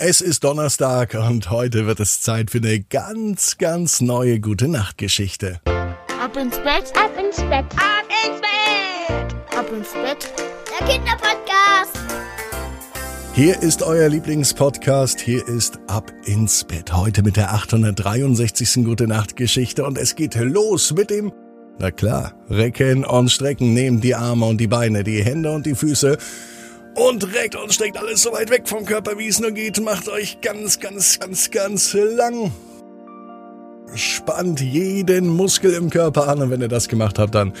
Es ist Donnerstag und heute wird es Zeit für eine ganz, ganz neue gute Nachtgeschichte. Ab ins Bett, Ab ins Bett, ab ins Bett, ab ins Bett. der Kinderpodcast. Hier ist euer Lieblingspodcast. Hier ist Ab ins Bett. Heute mit der 863. Gute Nachtgeschichte und es geht los mit dem na klar, recken und strecken, nehmt die Arme und die Beine, die Hände und die Füße und reckt und streckt alles so weit weg vom Körper, wie es nur geht. Macht euch ganz, ganz, ganz, ganz lang. Spannt jeden Muskel im Körper an und wenn ihr das gemacht habt, dann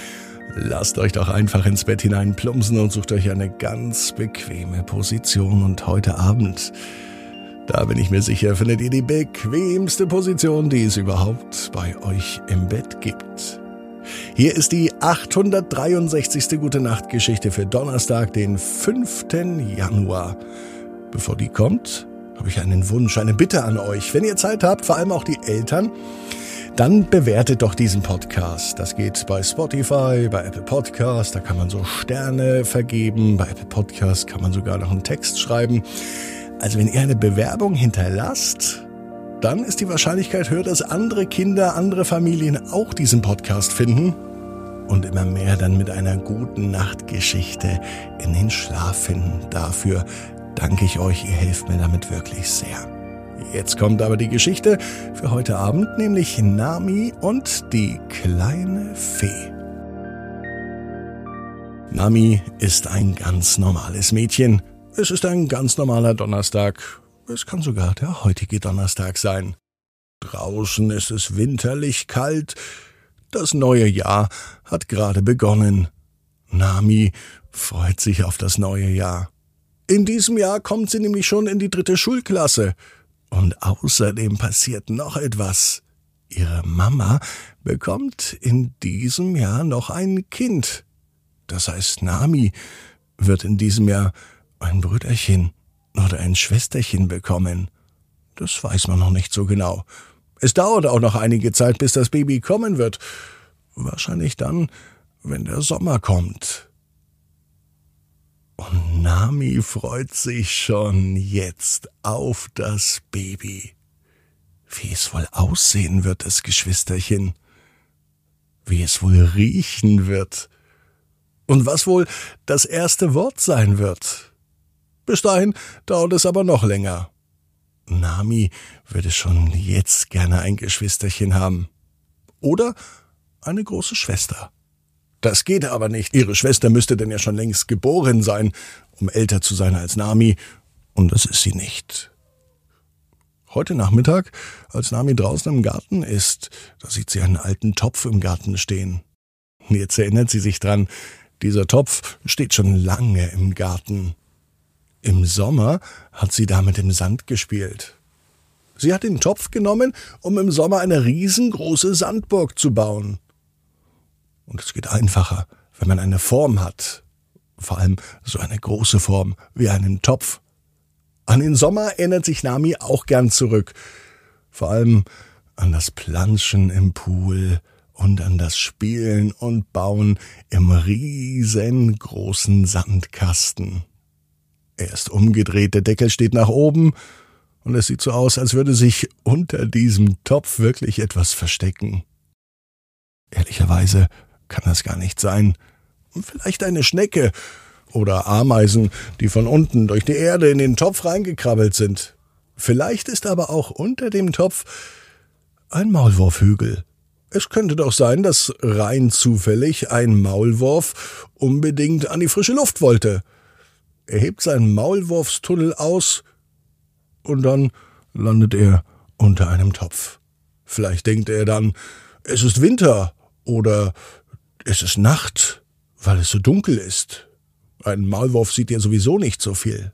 lasst euch doch einfach ins Bett hinein plumpsen und sucht euch eine ganz bequeme Position. Und heute Abend, da bin ich mir sicher, findet ihr die bequemste Position, die es überhaupt bei euch im Bett gibt. Hier ist die 863. Gute Nacht Geschichte für Donnerstag, den 5. Januar. Bevor die kommt, habe ich einen Wunsch, eine Bitte an euch. Wenn ihr Zeit habt, vor allem auch die Eltern, dann bewertet doch diesen Podcast. Das geht bei Spotify, bei Apple Podcast, da kann man so Sterne vergeben. Bei Apple Podcast kann man sogar noch einen Text schreiben. Also wenn ihr eine Bewerbung hinterlasst, dann ist die Wahrscheinlichkeit höher, dass andere Kinder, andere Familien auch diesen Podcast finden und immer mehr dann mit einer guten Nachtgeschichte in den Schlaf finden. Dafür danke ich euch, ihr helft mir damit wirklich sehr. Jetzt kommt aber die Geschichte für heute Abend, nämlich Nami und die kleine Fee. Nami ist ein ganz normales Mädchen. Es ist ein ganz normaler Donnerstag. Es kann sogar der heutige Donnerstag sein. Draußen ist es winterlich kalt. Das neue Jahr hat gerade begonnen. Nami freut sich auf das neue Jahr. In diesem Jahr kommt sie nämlich schon in die dritte Schulklasse. Und außerdem passiert noch etwas. Ihre Mama bekommt in diesem Jahr noch ein Kind. Das heißt, Nami wird in diesem Jahr ein Brüderchen oder ein Schwesterchen bekommen. Das weiß man noch nicht so genau. Es dauert auch noch einige Zeit, bis das Baby kommen wird. Wahrscheinlich dann, wenn der Sommer kommt. Und Nami freut sich schon jetzt auf das Baby. Wie es wohl aussehen wird, das Geschwisterchen. Wie es wohl riechen wird. Und was wohl das erste Wort sein wird. Bis dahin dauert es aber noch länger. Nami würde schon jetzt gerne ein Geschwisterchen haben. Oder eine große Schwester. Das geht aber nicht. Ihre Schwester müsste denn ja schon längst geboren sein, um älter zu sein als Nami, und das ist sie nicht. Heute Nachmittag, als Nami draußen im Garten ist, da sieht sie einen alten Topf im Garten stehen. Jetzt erinnert sie sich dran, dieser Topf steht schon lange im Garten. Im Sommer hat sie da mit dem Sand gespielt. Sie hat den Topf genommen, um im Sommer eine riesengroße Sandburg zu bauen. Und es geht einfacher, wenn man eine Form hat. Vor allem so eine große Form wie einen Topf. An den Sommer erinnert sich Nami auch gern zurück. Vor allem an das Planschen im Pool und an das Spielen und Bauen im riesengroßen Sandkasten. Er ist umgedreht, der Deckel steht nach oben und es sieht so aus, als würde sich unter diesem Topf wirklich etwas verstecken. Ehrlicherweise kann das gar nicht sein. Vielleicht eine Schnecke oder Ameisen, die von unten durch die Erde in den Topf reingekrabbelt sind. Vielleicht ist aber auch unter dem Topf ein Maulwurfhügel. Es könnte doch sein, dass rein zufällig ein Maulwurf unbedingt an die frische Luft wollte. Er hebt seinen Maulwurfstunnel aus und dann landet er unter einem Topf. Vielleicht denkt er dann, es ist Winter oder es ist Nacht, weil es so dunkel ist. Ein Maulwurf sieht ja sowieso nicht so viel.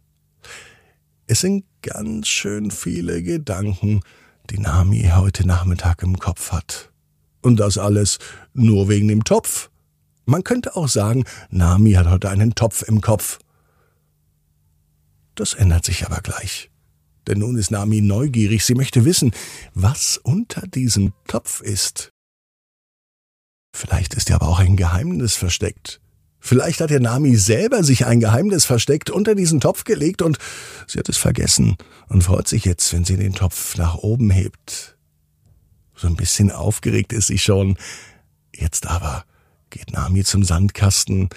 Es sind ganz schön viele Gedanken, die Nami heute Nachmittag im Kopf hat. Und das alles nur wegen dem Topf. Man könnte auch sagen, Nami hat heute einen Topf im Kopf. Das ändert sich aber gleich. Denn nun ist Nami neugierig, sie möchte wissen, was unter diesem Topf ist. Vielleicht ist ja aber auch ein Geheimnis versteckt. Vielleicht hat der Nami selber sich ein Geheimnis versteckt, unter diesen Topf gelegt und sie hat es vergessen und freut sich jetzt, wenn sie den Topf nach oben hebt. So ein bisschen aufgeregt ist sie schon. Jetzt aber geht Nami zum Sandkasten,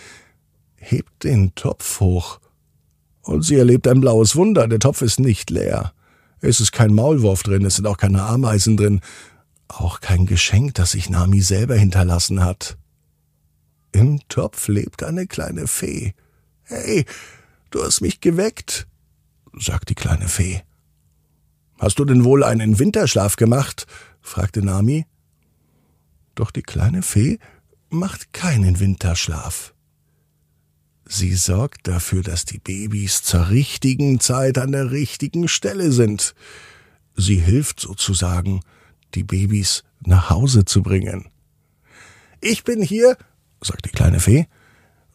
hebt den Topf hoch und sie erlebt ein blaues Wunder. Der Topf ist nicht leer. Es ist kein Maulwurf drin, es sind auch keine Ameisen drin, auch kein Geschenk, das sich Nami selber hinterlassen hat. Im Topf lebt eine kleine Fee. Hey, du hast mich geweckt, sagt die kleine Fee. Hast du denn wohl einen Winterschlaf gemacht? fragte Nami. Doch die kleine Fee macht keinen Winterschlaf. Sie sorgt dafür, dass die Babys zur richtigen Zeit an der richtigen Stelle sind. Sie hilft sozusagen, die Babys nach Hause zu bringen. Ich bin hier, sagt die kleine Fee,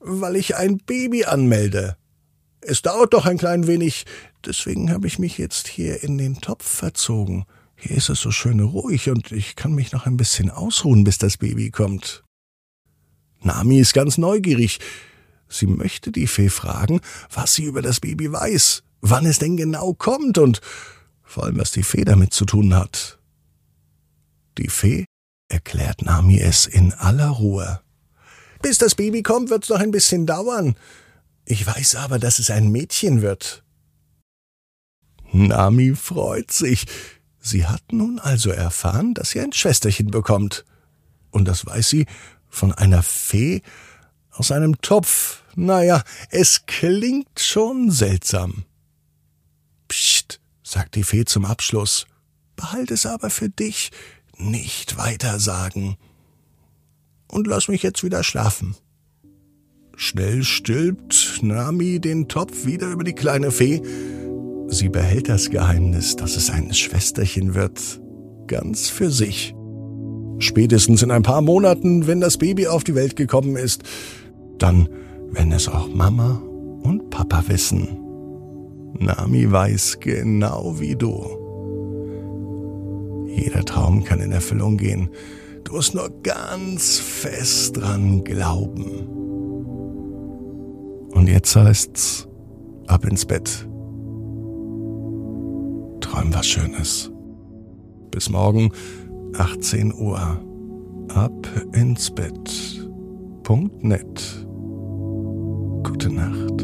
weil ich ein Baby anmelde. Es dauert doch ein klein wenig, deswegen habe ich mich jetzt hier in den Topf verzogen. Hier ist es so schön ruhig und ich kann mich noch ein bisschen ausruhen, bis das Baby kommt. Nami ist ganz neugierig. Sie möchte die Fee fragen, was sie über das Baby weiß, wann es denn genau kommt und vor allem, was die Fee damit zu tun hat. Die Fee erklärt Nami es in aller Ruhe. Bis das Baby kommt, wird's noch ein bisschen dauern. Ich weiß aber, dass es ein Mädchen wird. Nami freut sich. Sie hat nun also erfahren, dass sie ein Schwesterchen bekommt. Und das weiß sie von einer Fee aus einem Topf. Naja, es klingt schon seltsam. Psst, sagt die Fee zum Abschluss. Behalt es aber für dich, nicht weiter sagen und lass mich jetzt wieder schlafen. Schnell stülpt Nami den Topf wieder über die kleine Fee. Sie behält das Geheimnis, dass es ein Schwesterchen wird, ganz für sich. Spätestens in ein paar Monaten, wenn das Baby auf die Welt gekommen ist, dann, wenn es auch Mama und Papa wissen. Nami weiß genau wie du. Jeder Traum kann in Erfüllung gehen. Du musst nur ganz fest dran glauben. Und jetzt heißt's, ab ins Bett. Träum was Schönes. Bis morgen, 18 Uhr. Ab ins Bett. Punkt net. Gute Nacht.